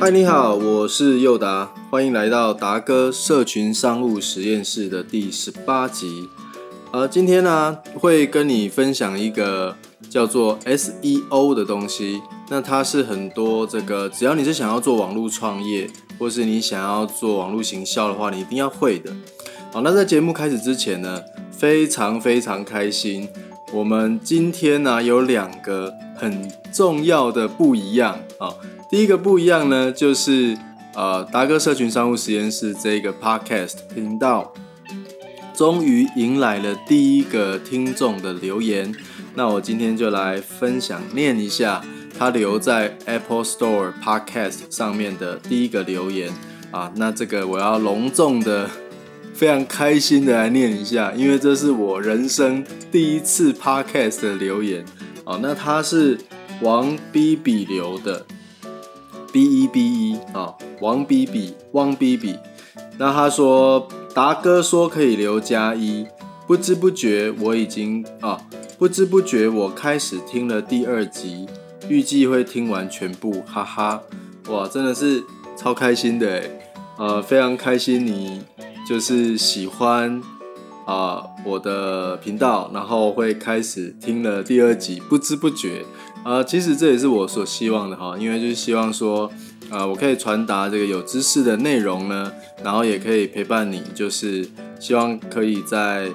嗨，你好，我是佑达，欢迎来到达哥社群商务实验室的第十八集。呃，今天呢会跟你分享一个叫做 SEO 的东西。那它是很多这个，只要你是想要做网络创业，或是你想要做网络行销的话，你一定要会的。好，那在节目开始之前呢，非常非常开心，我们今天呢有两个很重要的不一样啊。第一个不一样呢，就是呃达哥社群商务实验室这个 Podcast 频道，终于迎来了第一个听众的留言。那我今天就来分享念一下他留在 Apple Store Podcast 上面的第一个留言啊。那这个我要隆重的。非常开心的来念一下，因为这是我人生第一次 podcast 的留言哦。那他是王 B B 留的，B E B E 啊，王 B B，汪 B B。那他说达哥说可以留加一，不知不觉我已经啊，不知不觉我开始听了第二集，预计会听完全部，哈哈，哇，真的是超开心的诶呃，非常开心你。就是喜欢啊我的频道，然后会开始听了第二集，不知不觉呃，其实这也是我所希望的哈，因为就是希望说啊，我可以传达这个有知识的内容呢，然后也可以陪伴你，就是希望可以在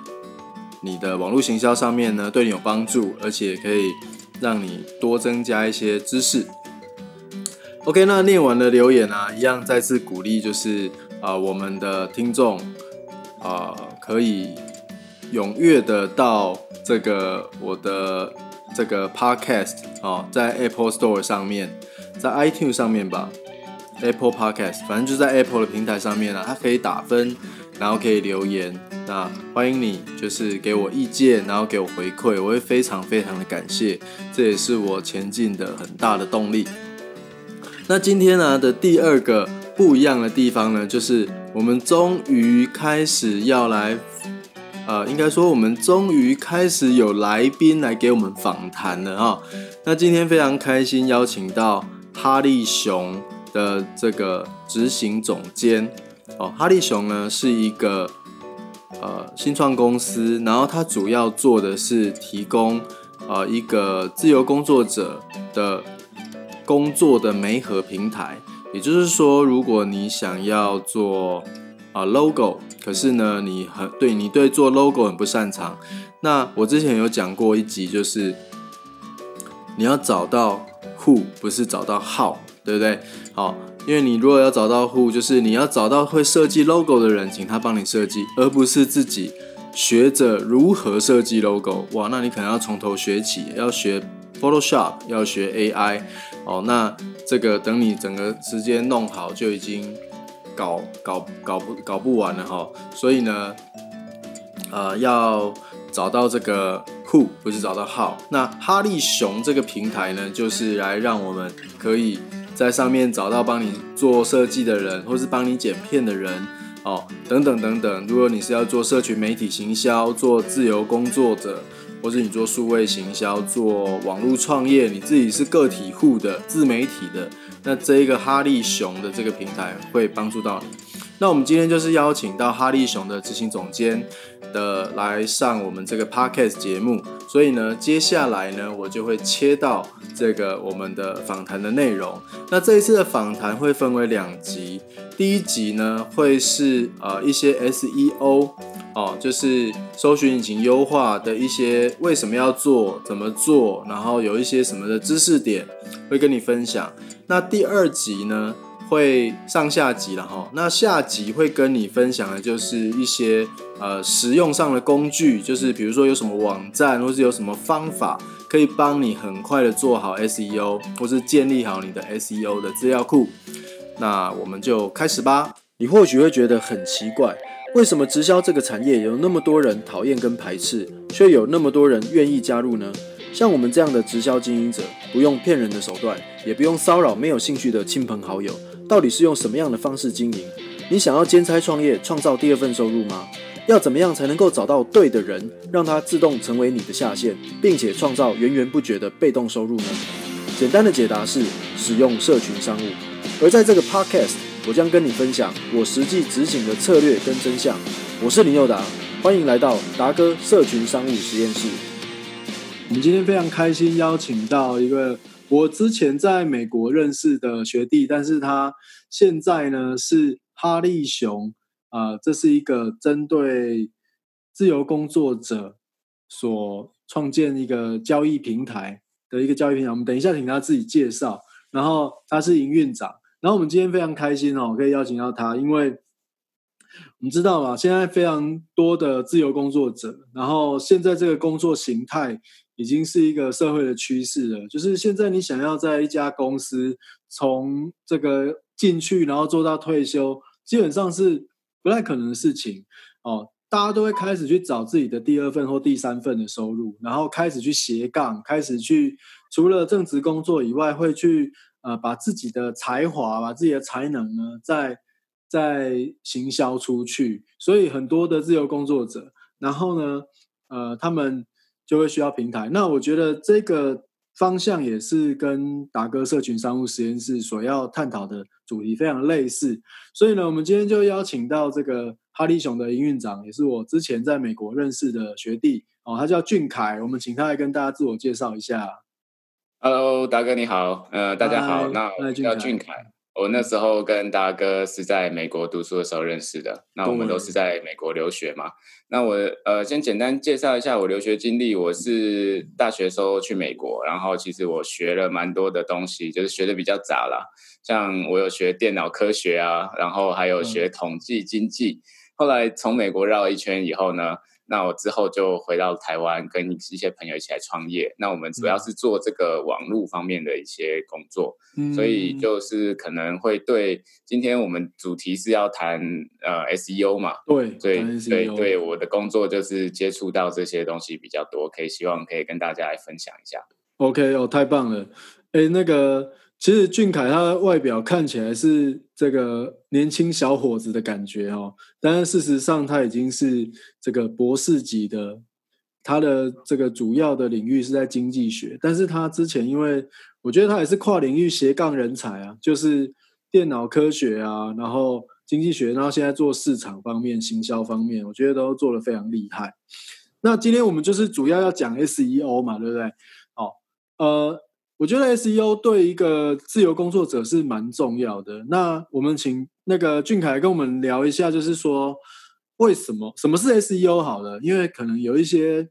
你的网络行销上面呢对你有帮助，而且可以让你多增加一些知识。OK，那念完的留言啊，一样再次鼓励就是。啊，我们的听众啊，可以踊跃的到这个我的这个 Podcast 哦，在 Apple Store 上面，在 iTunes 上面吧，Apple Podcast，反正就在 Apple 的平台上面啊，它可以打分，然后可以留言，那欢迎你就是给我意见，然后给我回馈，我会非常非常的感谢，这也是我前进的很大的动力。那今天呢的第二个。不一样的地方呢，就是我们终于开始要来，呃，应该说我们终于开始有来宾来给我们访谈了啊。那今天非常开心，邀请到哈利熊的这个执行总监哦。哈利熊呢是一个呃新创公司，然后它主要做的是提供呃一个自由工作者的工作的媒合平台。也就是说，如果你想要做啊 logo，可是呢，你很对你对做 logo 很不擅长，那我之前有讲过一集，就是你要找到 who，不是找到 how，对不对？好，因为你如果要找到 who，就是你要找到会设计 logo 的人，请他帮你设计，而不是自己学着如何设计 logo。哇，那你可能要从头学起，要学 Photoshop，要学 AI。哦，那。这个等你整个时间弄好，就已经搞搞搞不搞不完了哈。所以呢，呃，要找到这个 who 不是找到 how。那哈利熊这个平台呢，就是来让我们可以在上面找到帮你做设计的人，或是帮你剪片的人哦，等等等等。如果你是要做社群媒体行销，做自由工作者。或者你做数位行销、做网络创业，你自己是个体户的自媒体的，那这一个哈利熊的这个平台会帮助到你。那我们今天就是邀请到哈利熊的执行总监的来上我们这个 podcast 节目，所以呢，接下来呢，我就会切到这个我们的访谈的内容。那这一次的访谈会分为两集，第一集呢会是呃一些 SEO。哦，就是搜寻引擎优化的一些为什么要做、怎么做，然后有一些什么的知识点会跟你分享。那第二集呢，会上下集了哈。那下集会跟你分享的就是一些呃实用上的工具，就是比如说有什么网站，或是有什么方法可以帮你很快的做好 SEO，或是建立好你的 SEO 的资料库。那我们就开始吧。你或许会觉得很奇怪。为什么直销这个产业有那么多人讨厌跟排斥，却有那么多人愿意加入呢？像我们这样的直销经营者，不用骗人的手段，也不用骚扰没有兴趣的亲朋好友，到底是用什么样的方式经营？你想要兼差创业，创造第二份收入吗？要怎么样才能够找到对的人，让他自动成为你的下线，并且创造源源不绝的被动收入呢？简单的解答是使用社群商务。而在这个 podcast，我将跟你分享我实际执行的策略跟真相。我是林佑达，欢迎来到达哥社群商务实验室。我们今天非常开心邀请到一个我之前在美国认识的学弟，但是他现在呢是哈利熊啊，这是一个针对自由工作者所创建一个交易平台的一个交易平台。我们等一下请他自己介绍。然后他是营运长，然后我们今天非常开心哦，可以邀请到他，因为我们知道嘛，现在非常多的自由工作者，然后现在这个工作形态已经是一个社会的趋势了，就是现在你想要在一家公司从这个进去，然后做到退休，基本上是不太可能的事情哦。大家都会开始去找自己的第二份或第三份的收入，然后开始去斜杠，开始去除了正职工作以外，会去呃把自己的才华、把自己的才能呢，再再行销出去。所以很多的自由工作者，然后呢，呃，他们就会需要平台。那我觉得这个。方向也是跟达哥社群商务实验室所要探讨的主题非常类似，所以呢，我们今天就邀请到这个哈利熊的营运长，也是我之前在美国认识的学弟哦，他叫俊凯，我们请他来跟大家自我介绍一下。Hello，达哥你好，呃，大家好，那我叫俊凯。我那时候跟达哥是在美国读书的时候认识的，那我们都是在美国留学嘛。那我呃先简单介绍一下我留学经历。我是大学时候去美国，然后其实我学了蛮多的东西，就是学的比较杂啦。像我有学电脑科学啊，然后还有学统计经济。后来从美国绕了一圈以后呢。那我之后就回到台湾，跟一些朋友一起来创业。那我们主要是做这个网络方面的一些工作，所以就是可能会对今天我们主题是要谈呃 SEO 嘛，对，对，对，对，我的工作就是接触到这些东西比较多，可以希望可以跟大家来分享一下。OK，哦，太棒了，哎，那个。其实俊凯他外表看起来是这个年轻小伙子的感觉哦，但是事实上他已经是这个博士级的，他的这个主要的领域是在经济学，但是他之前因为我觉得他也是跨领域斜杠人才啊，就是电脑科学啊，然后经济学，然后现在做市场方面、行销方面，我觉得都做得非常厉害。那今天我们就是主要要讲 SEO 嘛，对不对？好，呃。我觉得 SEO 对一个自由工作者是蛮重要的。那我们请那个俊凯跟我们聊一下，就是说为什么什么是 SEO 好了？因为可能有一些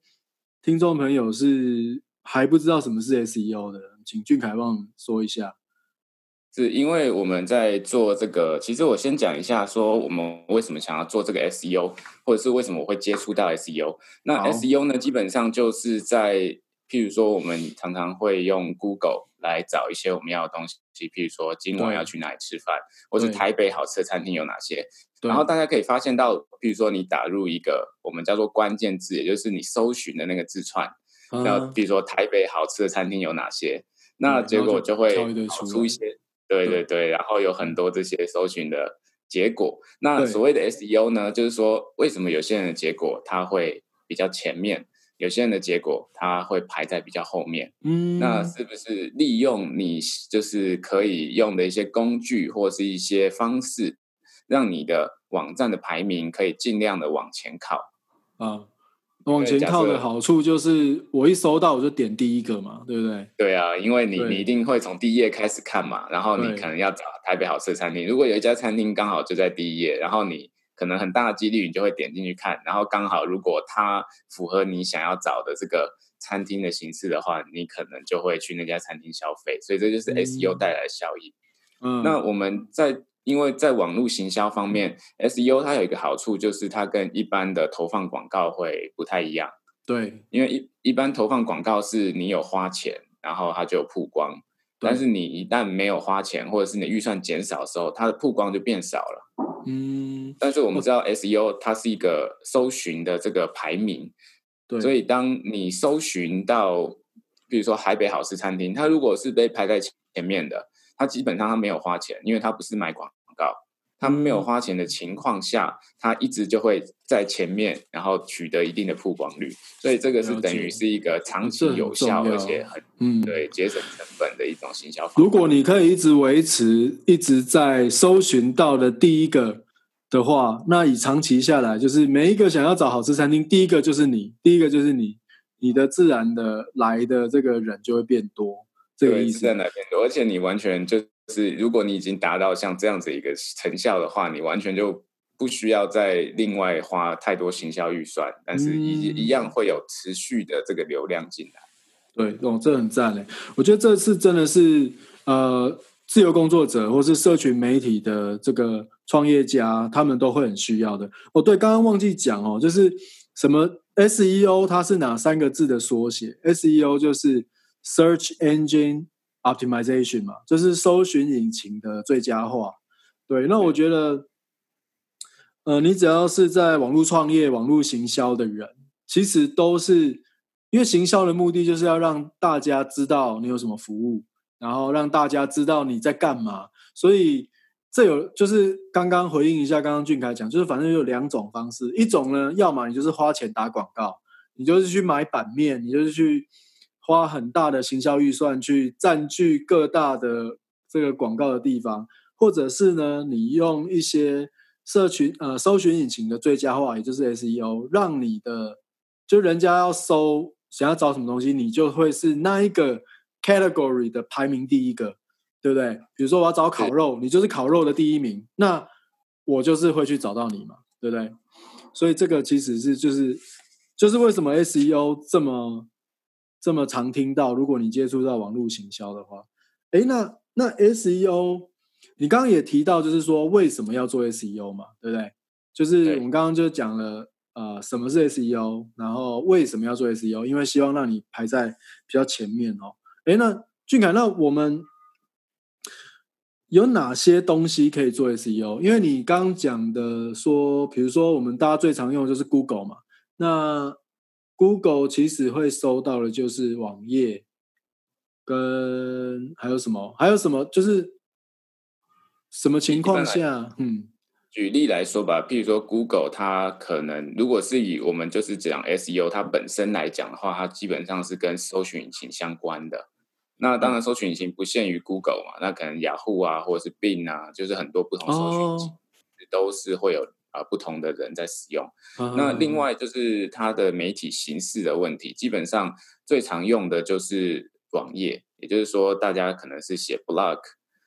听众朋友是还不知道什么是 SEO 的，请俊凯帮我们说一下。是因为我们在做这个，其实我先讲一下，说我们为什么想要做这个 SEO，或者是为什么我会接触到 SEO。那 SEO 呢，基本上就是在譬如说，我们常常会用 Google 来找一些我们要的东西，譬如说今晚要去哪里吃饭，或是台北好吃的餐厅有哪些。然后大家可以发现到，譬如说你打入一个我们叫做关键字，也就是你搜寻的那个字串，然后比如说台北好吃的餐厅有哪些，那结果就会跑出一些，对对对，然后有很多这些搜寻的结果。那所谓的 SEO 呢，就是说为什么有些人的结果它会比较前面？有些人的结果，他会排在比较后面。嗯，那是不是利用你就是可以用的一些工具或是一些方式，让你的网站的排名可以尽量的往前靠？啊，往前靠的好处就是我一搜到我就点第一个嘛，对不对？对啊，因为你你一定会从第一页开始看嘛，然后你可能要找台北好吃的餐厅，如果有一家餐厅刚好就在第一页，然后你。可能很大的几率，你就会点进去看，然后刚好如果它符合你想要找的这个餐厅的形式的话，你可能就会去那家餐厅消费。所以这就是 SEO 带来的效益。嗯，那我们在因为在网络行销方面，SEO 它有一个好处，就是它跟一般的投放广告会不太一样。对，因为一一般投放广告是你有花钱，然后它就有曝光。但是你一旦没有花钱，或者是你预算减少的时候，它的曝光就变少了。嗯。但是我们知道 SEO 它是一个搜寻的这个排名，对。所以当你搜寻到，比如说海北好吃餐厅，它如果是被排在前面的，它基本上它没有花钱，因为它不是买广告，他没有花钱的情况下，他一直就会在前面，然后取得一定的曝光率。所以这个是等于是一个长期有效而且很嗯对节省成本的一种行销。如果你可以一直维持一直在搜寻到的第一个的话，那以长期下来，就是每一个想要找好吃餐厅，第一个就是你，第一个就是你，你的自然的来的这个人就会变多。这个意思在哪边多？而且你完全就。是，如果你已经达到像这样子一个成效的话，你完全就不需要再另外花太多行销预算，但是一一样会有持续的这个流量进来。对，哦，这很赞嘞！我觉得这次真的是呃，自由工作者或是社群媒体的这个创业家，他们都会很需要的。哦，对，刚刚忘记讲哦，就是什么 SEO，它是哪三个字的缩写？SEO 就是 Search Engine。Optimization 嘛，就是搜寻引擎的最佳化。对，那我觉得，呃，你只要是在网络创业、网络行销的人，其实都是因为行销的目的就是要让大家知道你有什么服务，然后让大家知道你在干嘛。所以这有就是刚刚回应一下，刚刚俊凯讲，就是反正有两种方式，一种呢，要么你就是花钱打广告，你就是去买版面，你就是去。花很大的行销预算去占据各大的这个广告的地方，或者是呢，你用一些社群呃搜寻引擎的最佳化，也就是 SEO，让你的就人家要搜想要找什么东西，你就会是那一个 category 的排名第一个，对不对？比如说我要找烤肉，你就是烤肉的第一名，那我就是会去找到你嘛，对不对？所以这个其实是就是就是为什么 SEO 这么。这么常听到，如果你接触到网络行销的话，哎，那那 SEO，你刚刚也提到，就是说为什么要做 SEO 嘛，对不对？就是我们刚刚就讲了，呃，什么是 SEO，然后为什么要做 SEO？因为希望让你排在比较前面哦。哎，那俊凯，那我们有哪些东西可以做 SEO？因为你刚刚讲的说，比如说我们大家最常用的就是 Google 嘛，那 Google 其实会收到的，就是网页，跟还有什么？还有什么？就是什么情况下？嗯，举例来说吧，譬如说 Google，它可能如果是以我们就是讲 SEO 它本身来讲的话，它基本上是跟搜寻引擎相关的。那当然，搜寻引擎不限于 Google 嘛，那可能雅虎啊，或者是 Bing 啊，就是很多不同搜寻引擎都是会有。啊，不同的人在使用。那另外就是它的媒体形式的问题，基本上最常用的就是网页，也就是说，大家可能是写 blog，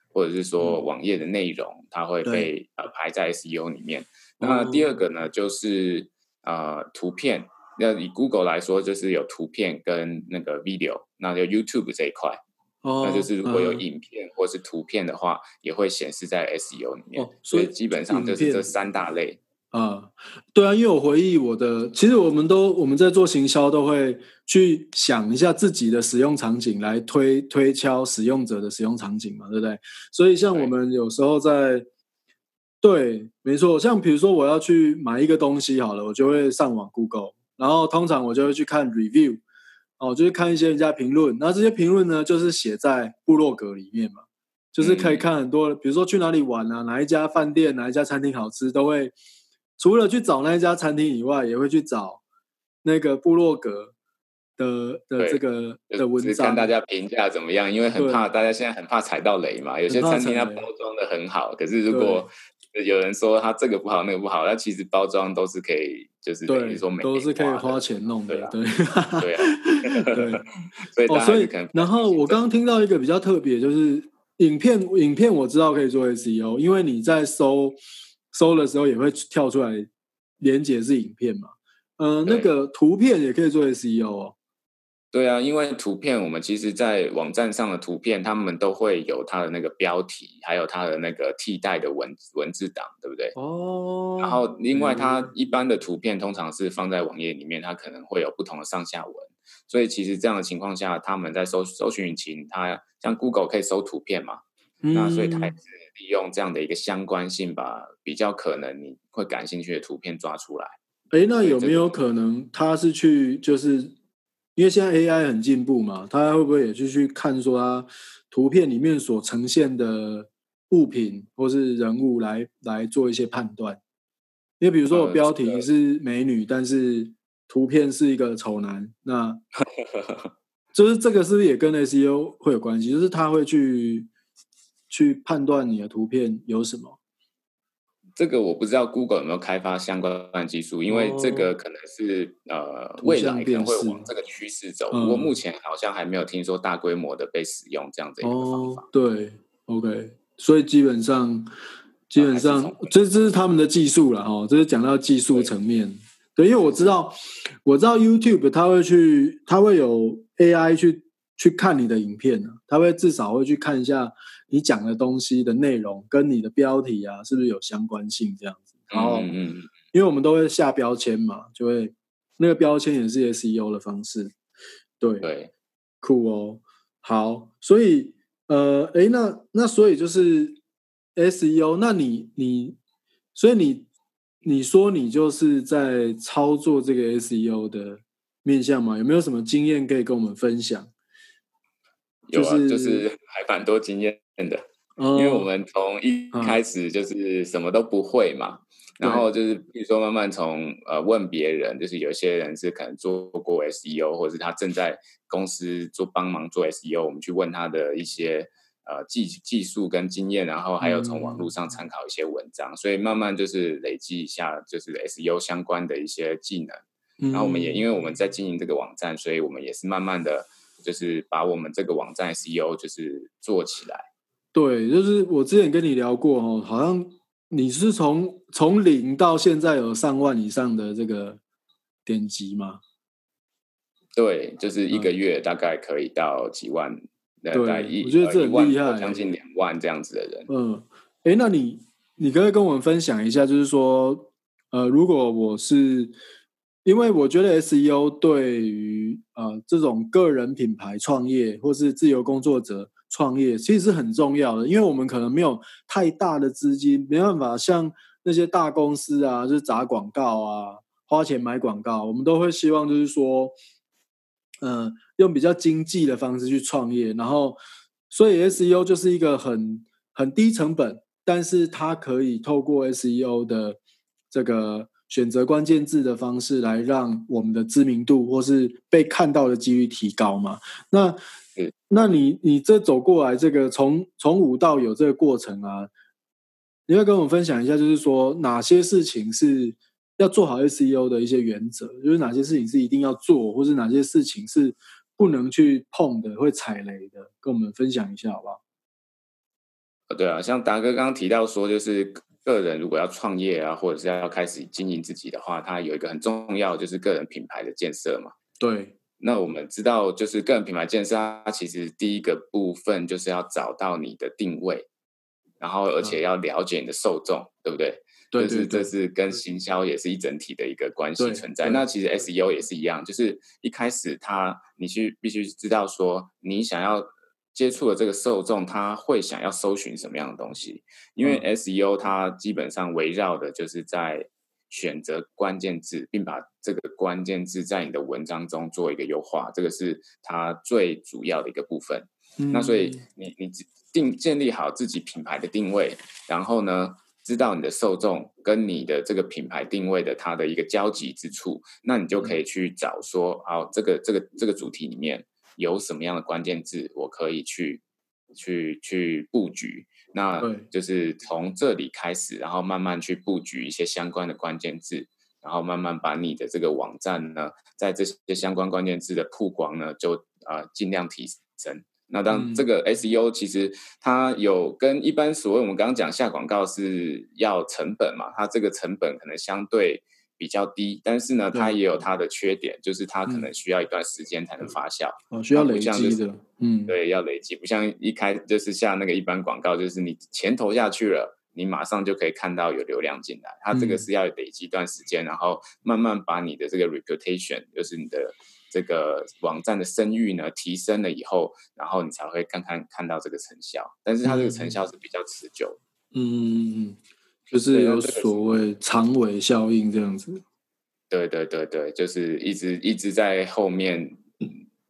或者是说网页的内容，它会被呃排在 SEO 里面。那第二个呢，就是呃图片。那以 Google 来说，就是有图片跟那个 video，那就 YouTube 这一块。那就是如果有影片或是图片的话，也会显示在 SEO 里面。所以基本上就是这三大类。啊，对啊，因为我回忆我的，其实我们都我们在做行销都会去想一下自己的使用场景，来推推敲使用者的使用场景嘛，对不对？所以像我们有时候在，对，没错，像比如说我要去买一个东西好了，我就会上网 Google，然后通常我就会去看 review。哦，就是看一些人家评论，那这些评论呢，就是写在部落格里面嘛，就是可以看很多，比如说去哪里玩啊，哪一家饭店、哪一家餐厅好吃，都会除了去找那一家餐厅以外，也会去找那个部落格的的这个的文章，看大家评价怎么样，因为很怕大家现在很怕踩到雷嘛，有些餐厅它包装的很好，可是如果有人说他这个不好，那个不好，那其实包装都是可以，就是等于说都是可以花钱弄的，对 对对，所以哦，所以然后我刚刚听到一个比较特别，就是影片影片我知道可以做 SEO，因为你在搜搜的时候也会跳出来连接是影片嘛，呃，那个图片也可以做 SEO 哦。对啊，因为图片我们其实，在网站上的图片，他们都会有它的那个标题，还有它的那个替代的文文字档，对不对？哦。然后，另外，它一般的图片通常是放在网页里面，它可能会有不同的上下文，所以其实这样的情况下，他们在搜搜寻引擎，它像 Google 可以搜图片嘛？那所以它也是利用这样的一个相关性，把比较可能你会感兴趣的图片抓出来。哎，那有没有可能他是去就是？因为现在 AI 很进步嘛，他会不会也去去看说它图片里面所呈现的物品或是人物来来做一些判断。因为比如说我标题是美女，但是图片是一个丑男，那 就是这个是不是也跟 SEO 会有关系？就是他会去去判断你的图片有什么。这个我不知道 Google 有没有开发相关的技术，因为这个可能是呃未来可能会往这个趋势走。不过目前好像还没有听说大规模的被使用这样子一个方法。对，OK，所以基本上基本上这这是他们的技术了哈，这是讲到技术层面。对，因为我知道我知道 YouTube 它会去，它会有 AI 去去看你的影片呢，它会至少会去看一下。你讲的东西的内容跟你的标题啊，是不是有相关性？这样子，然后，嗯因为我们都会下标签嘛，就会那个标签也是 SEO 的方式。对对，酷哦。好，所以呃，哎，那那所以就是 SEO，那你你，所以你你说你就是在操作这个 SEO 的面向嘛？有没有什么经验可以跟我们分享？有啊，就是 还蛮多经验。真的，因为我们从一开始就是什么都不会嘛，然后就是比如说慢慢从呃问别人，就是有些人是可能做过 SEO，或者是他正在公司做帮忙做 SEO，我们去问他的一些呃技技术跟经验，然后还有从网络上参考一些文章，所以慢慢就是累积一下就是 SEO 相关的一些技能。然后我们也因为我们在经营这个网站，所以我们也是慢慢的就是把我们这个网站 SEO 就是做起来。对，就是我之前跟你聊过哦，好像你是从从零到现在有上万以上的这个点击吗？对，就是一个月大概可以到几万，大概一我觉得这很厉害，将近两万这样子的人。嗯，哎，那你你可以跟我们分享一下，就是说，呃，如果我是因为我觉得 SEO 对于呃这种个人品牌创业或是自由工作者。创业其实是很重要的，因为我们可能没有太大的资金，没办法像那些大公司啊，就是砸广告啊，花钱买广告。我们都会希望就是说，嗯，用比较经济的方式去创业。然后，所以 SEO 就是一个很很低成本，但是它可以透过 SEO 的这个选择关键字的方式来让我们的知名度或是被看到的几率提高嘛？那那你你这走过来，这个从从无到有这个过程啊，你要跟我们分享一下，就是说哪些事情是要做好 SEO 的一些原则，就是哪些事情是一定要做，或是哪些事情是不能去碰的，会踩雷的，跟我们分享一下好不好？对啊，像达哥刚刚提到说，就是个人如果要创业啊，或者是要开始经营自己的话，它有一个很重要，就是个人品牌的建设嘛。对。那我们知道，就是个人品牌建设，它其实第一个部分就是要找到你的定位，然后而且要了解你的受众，对不对？对，是这是跟行销也是一整体的一个关系存在。那其实 SEO 也是一样，就是一开始它你去必须知道说，你想要接触的这个受众，他会想要搜寻什么样的东西？因为 SEO 它基本上围绕的就是在。选择关键字，并把这个关键字在你的文章中做一个优化，这个是它最主要的一个部分。那所以你你定建立好自己品牌的定位，然后呢，知道你的受众跟你的这个品牌定位的它的一个交集之处，那你就可以去找说，好，这个这个这个主题里面有什么样的关键字，我可以去去去布局。那就是从这里开始，然后慢慢去布局一些相关的关键字，然后慢慢把你的这个网站呢，在这些相关关键字的曝光呢，就啊尽量提升。那当这个 SEO 其实它有跟一般所谓我们刚刚讲下广告是要成本嘛，它这个成本可能相对。比较低，但是呢，它也有它的缺点，就是它可能需要一段时间才能发酵，哦，需要累积的，嗯，对，要累积，不像一开就是像那个一般广告，就是你钱投下去了，你马上就可以看到有流量进来，它这个是要累积一段时间，然后慢慢把你的这个 reputation，就是你的这个网站的声誉呢提升了以后，然后你才会看看看到这个成效，但是它这个成效是比较持久，嗯。就是有所谓长尾效应这样子，对对对对，就是一直一直在后面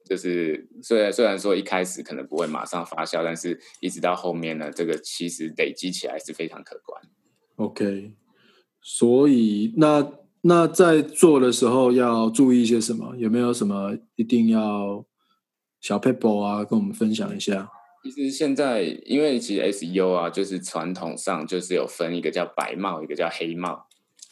就是虽然虽然说一开始可能不会马上发酵，但是一直到后面呢，这个其实累积起来是非常可观。OK，所以那那在做的时候要注意一些什么？有没有什么一定要小 paper 啊，跟我们分享一下？其实现在因为其实 SEO 啊，就是传统上就是有分一个叫白帽，一个叫黑帽。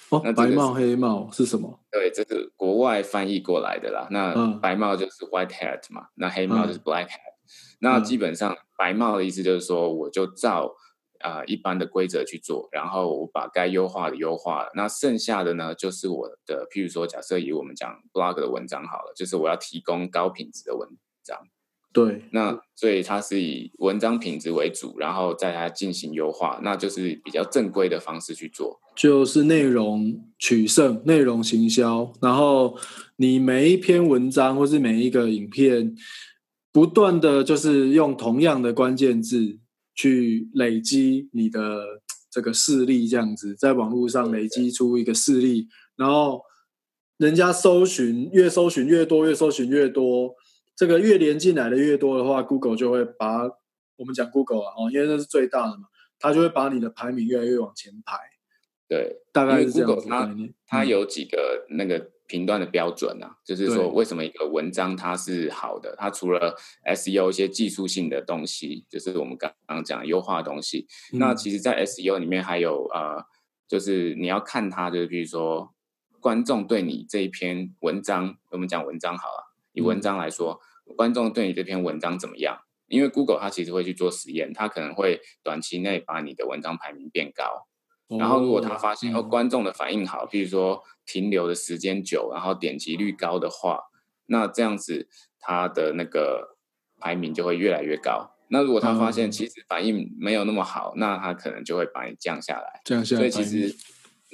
哦那，白帽黑帽是什么？对，这是国外翻译过来的啦。那嗯白帽就是 white hat 嘛，那黑帽就是嗯 black hat。那嗯基本上白帽的意思就是说，我就照啊、呃一般的规则去做，然后我把该优化的优化了。那剩下的呢，就是我的，譬如说，假设以我们讲 blog 的文章好了，就是我要提供高品质的文章。对，那所以它是以文章品质为主，然后在它进行优化，那就是比较正规的方式去做。就是内容取胜、内容行销，然后你每一篇文章或是每一个影片，不断的就是用同样的关键字去累积你的这个势力，这样子在网络上累积出一个势力，然后人家搜寻越搜寻越多，越搜寻越多，这个越连进来的越多的话，Google 就会把我们讲 Google 啊，哦，因为那是最大的嘛，它就会把你的排名越来越往前排。对，大概是这样 Google 它。它嗯有几个那个评断的标准啊，就是对说为什么一个文章它是好的，它除了 SEO 一些技术性的东西，就是我们刚刚讲的优化的东西，那嗯其实，在 SEO 里面还有呃，就是你要看它，就是比如说观众对你这一篇文章，我们讲文章好了，以文嗯章来说，观众对你这篇文章怎么样？因为 Google 它其实会去做实验，它可能会短期内把你的文章排名变高。然后如果他发现哦嗯观众的反应好，比如说停留的时间久，然后点击率高的话，那这样子他的那个排名就会越来越高。那如果他发现嗯其实反应没有那么好，那他可能就会把你降下来。这样下来所以其实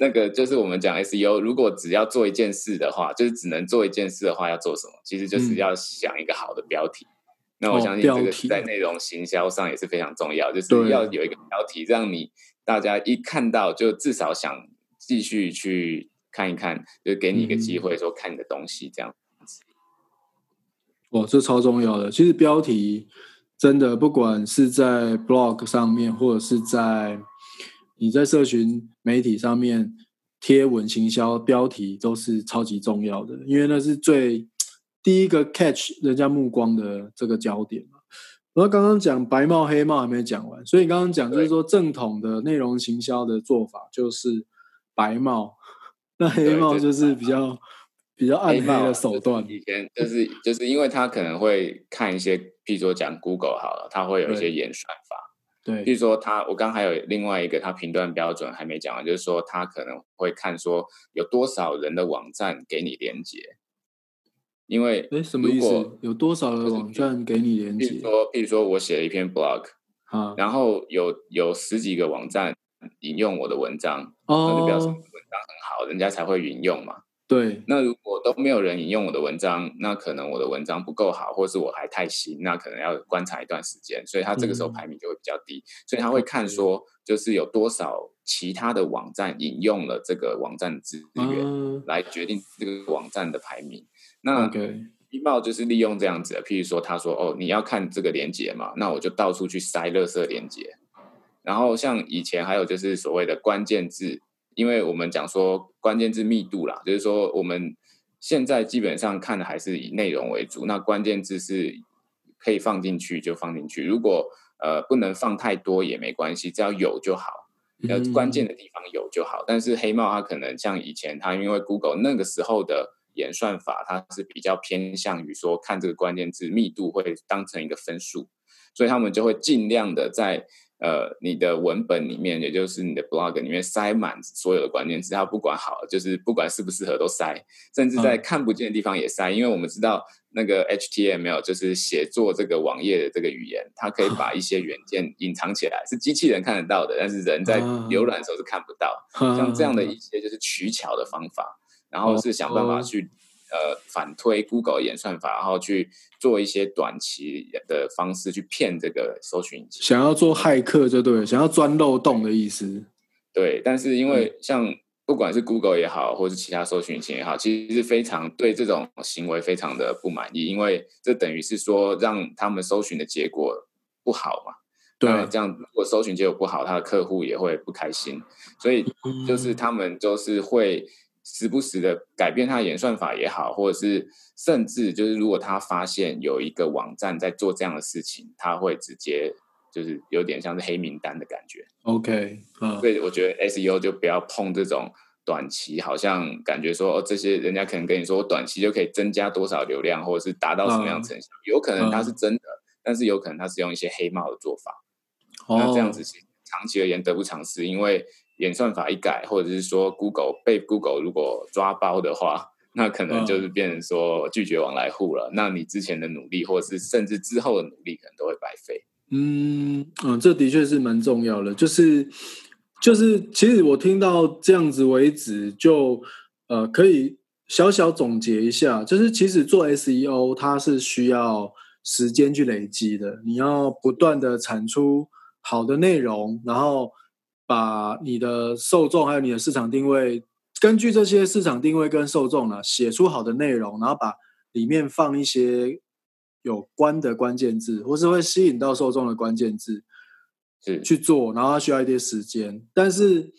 那个就是我们讲 SEO，如果只要做一件事的话，就是只能做一件事的话，要做什么？其实就是嗯要想一个好的标题。那我哦相信这个在内容行销上也是非常重要，就是要有一个标题，让你大家一看到就至少想继续去看一看，就给你一个机嗯会说看你的东西这样。哇，这超重要的。其实标题真的，不管是在 blog 上面，或者是在你在社群媒体上面贴文行销，标题都是超级重要的，因为那是最第一个 catch 人家目光的这个焦点嘛。然后刚刚讲白帽黑帽还没讲完，所以刚刚讲就是说正统的内容行销的做法就是白帽，那黑帽就是是比较比较暗黑的手段。以前就是就是因为他可能会看一些，譬如说讲 Google 好了，他会有一些演算法。对譬如说他，我刚还有另外一个他评断标准还没讲完，就是说他可能会看说有多少人的网站给你连接，因为哎，什么意思？有多少的网站给你连接比如说，比如说我写了一篇 blog，啊？然后有有十几个网站引用我的文章，那就表示文章很好，人家才会引用嘛。对，那如果都没有人引用我的文章，那可能我的文章不够好，或是我还太新，那可能要观察一段时间，所以他这个时候嗯排名就会比较低。所以他会看说，就是有多少其他的网站引用了这个网站的资源，嗯来决定这个网站的排名。那一茂就是利用这样子的，譬如说他说哦，你要看这个连接嘛，那我就到处去塞垃圾连接。然后像以前还有就是所谓的关键字，因为我们讲说关键字密度啦，就是说我们现在基本上看的还是以内容为主，那关键字是可以放进去就放进去，如果呃不能放太多也没关系，只要有就好。呃，嗯关键的地方有就好。但是黑帽它可能像以前，它因为 Google 那个时候的演算法，它是比较偏向于说看这个关键字密度会当成一个分数，所以他们就会尽量的在呃你的文本里面，也就是你的 blog 里面塞满所有的关键字，它不管好，就是不管适不适合都塞，甚至在嗯。看不见的地方也塞，因为我们知道那个 HTML 就是写作这个网页的这个语言，它可以把一些元件隐藏起来，是机器人看得到的，但是人在啊。浏览的时候是看不到。像这样的一些就是取巧的方法，然后是想办法去、呃反推 Google 演算法，然后去做一些短期的方式去骗这个搜寻引擎。想要做骇客就对了，想要钻漏洞的意思。对，但是因为像不管是 Google 也好，或是其他搜寻引擎也好，其实是非常对这种行为非常的不满意，因为这等于是说让他们搜寻的结果不好嘛。对，这样如果搜寻结果不好，他的客户也会不开心，所以就是他们就是会时不时的改变他的演算法也好，或者是甚至就是如果他发现有一个网站在做这样的事情，他会直接就是有点像是黑名单的感觉。OK，嗯，所以我觉得 SEO 就不要碰这种短期，好像感觉说哦，这些人家可能跟你说短期就可以增加多少流量，或者是达到什么样成效，有可能它是真的，但是有可能它是用一些黑帽的做法。那这样子长期而言得不偿失，因为演算法一改，或者是说 Google 被 Google 如果抓包的话，那可能就是变成说拒绝往来户了。那你之前的努力，或者是甚至之后的努力，可能都会白费。嗯嗯，这的确是蛮重要的。就是就是，其实我听到这样子为止，就呃可以小小总结一下，就是其实做 SEO 它是需要时间去累积的，你要不断的产出。好的内容，然后把你的受众还有你的市场定位，根据这些市场定位跟受众呢，写出好的内容，然后把里面放一些有关的关键字，或是会吸引到受众的关键字，是去做，然后需要一些时间。但是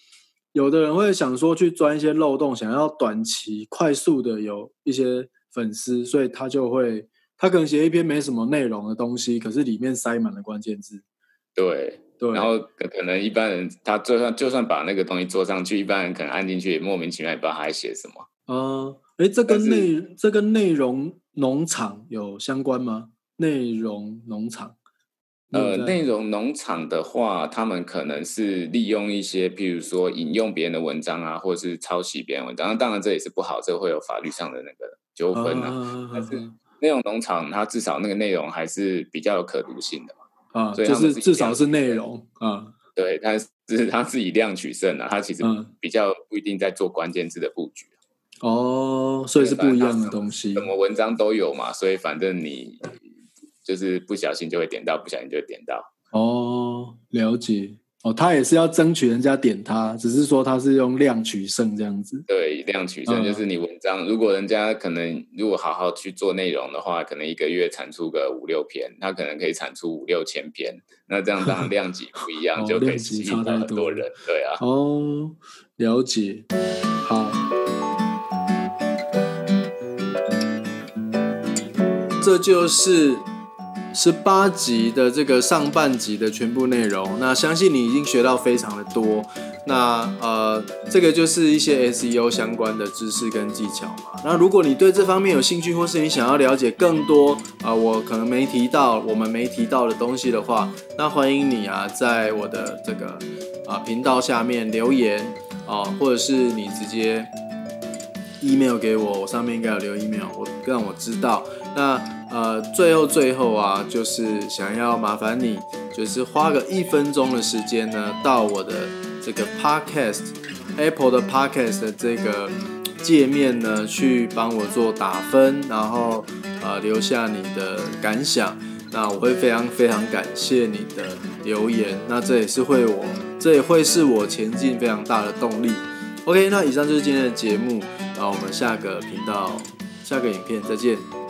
有的人会想说去钻一些漏洞，想要短期快速的有一些粉丝，所以他就会他可能写一篇没什么内容的东西，可是里面塞满了关键字。对，然后可能一般人他就算就算把那个东西做上去，一般人可能按进去也莫名其妙也不知道他在写什么。嗯，哎，这跟内这跟内容农场有相关吗？内容农场，呃，内容农场的话，他们可能是利用一些，譬如说引用别人的文章啊，或者是抄袭别人文章。当然这也是不好，这会有法律上的那个纠纷啊。但是内容农场它至少那个内容还是比较有可读性的。啊，就是至少是内容啊，对，但是是他是以量取胜啊，他其实比较不一定在做关键字的布局哦，所以是不一样的东西，什么文章都有嘛，所以反正你就是不小心就会点到，不小心就会点到。哦，了解。哦，他也是要争取人家点他，只是说他是用量取胜这样子。对，量取胜就是你文章，如果人家可能如果好好去做内容的话，可能一个月产出个五六篇，他可能可以产出五六千篇。那这样当然量级不一样，就可以吸引到很多人。对啊。哦，了解。好，这就是。十八集的这个上半集的全部内容，那相信你已经学到非常的多。那呃，这个就是一些 SEO 相关的知识跟技巧嘛。那如果你对这方面有兴趣，或是你想要了解更多啊，我可能没提到，我们没提到的东西的话，那欢迎你啊，在我的这个啊频道下面留言啊，或者是你直接 email 给我，我上面应该有留 email，我让我知道。那。呃，最后最后啊，就是想要麻烦你，就是花个一分钟的时间呢，到我的这个 Podcast Apple 的 Podcast 的这个界面呢，去帮我做打分，然后呃留下你的感想，那我会非常非常感谢你的留言，那这也是会我这也会是我前进非常大的动力。OK，那以上就是今天的节目，好我们下个频道下个影片再见。